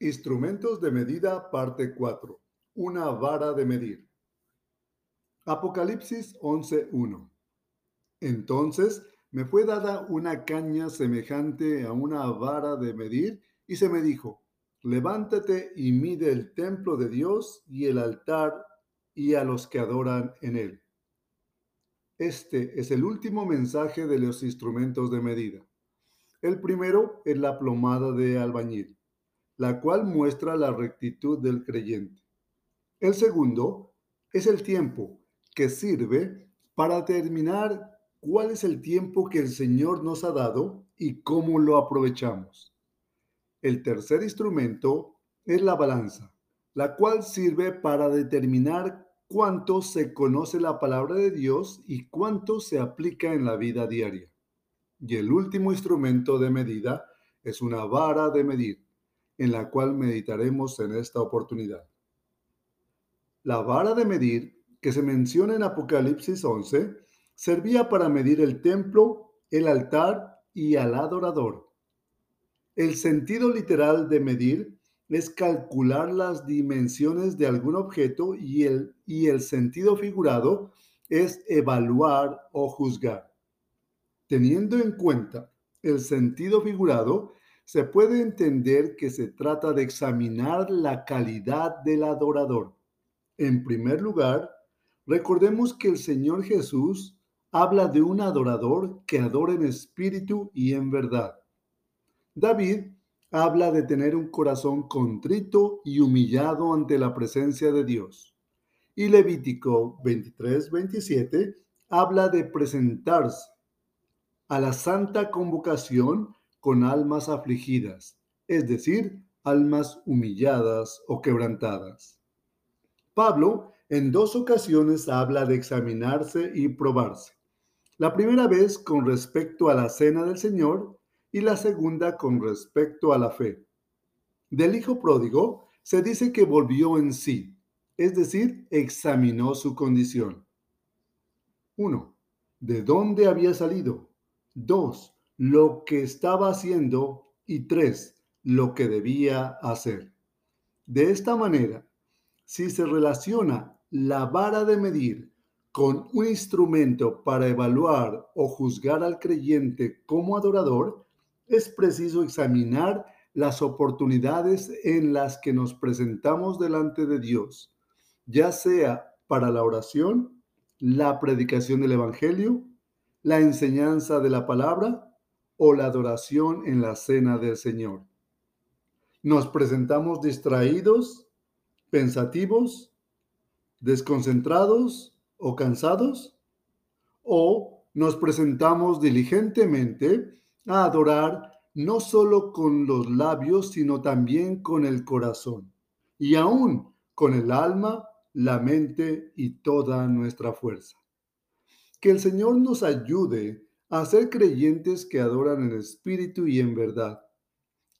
Instrumentos de medida, parte 4. Una vara de medir. Apocalipsis 11.1. Entonces me fue dada una caña semejante a una vara de medir y se me dijo, levántate y mide el templo de Dios y el altar y a los que adoran en él. Este es el último mensaje de los instrumentos de medida. El primero es la plomada de albañil la cual muestra la rectitud del creyente. El segundo es el tiempo, que sirve para determinar cuál es el tiempo que el Señor nos ha dado y cómo lo aprovechamos. El tercer instrumento es la balanza, la cual sirve para determinar cuánto se conoce la palabra de Dios y cuánto se aplica en la vida diaria. Y el último instrumento de medida es una vara de medir en la cual meditaremos en esta oportunidad. La vara de medir que se menciona en Apocalipsis 11 servía para medir el templo, el altar y al adorador. El sentido literal de medir es calcular las dimensiones de algún objeto y el, y el sentido figurado es evaluar o juzgar. Teniendo en cuenta el sentido figurado, se puede entender que se trata de examinar la calidad del adorador. En primer lugar, recordemos que el Señor Jesús habla de un adorador que adora en espíritu y en verdad. David habla de tener un corazón contrito y humillado ante la presencia de Dios. Y Levítico 23, 27 habla de presentarse a la santa convocación con almas afligidas, es decir, almas humilladas o quebrantadas. Pablo en dos ocasiones habla de examinarse y probarse. La primera vez con respecto a la cena del Señor y la segunda con respecto a la fe. Del Hijo pródigo se dice que volvió en sí, es decir, examinó su condición. 1. ¿De dónde había salido? 2 lo que estaba haciendo y tres, lo que debía hacer. De esta manera, si se relaciona la vara de medir con un instrumento para evaluar o juzgar al creyente como adorador, es preciso examinar las oportunidades en las que nos presentamos delante de Dios, ya sea para la oración, la predicación del Evangelio, la enseñanza de la palabra o la adoración en la cena del Señor. Nos presentamos distraídos, pensativos, desconcentrados o cansados, o nos presentamos diligentemente a adorar no solo con los labios, sino también con el corazón, y aún con el alma, la mente y toda nuestra fuerza. Que el Señor nos ayude a ser creyentes que adoran en espíritu y en verdad,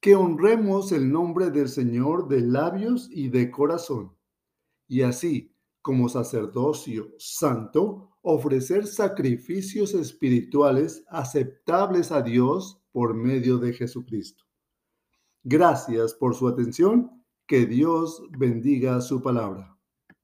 que honremos el nombre del Señor de labios y de corazón, y así, como sacerdocio santo, ofrecer sacrificios espirituales aceptables a Dios por medio de Jesucristo. Gracias por su atención. Que Dios bendiga su palabra.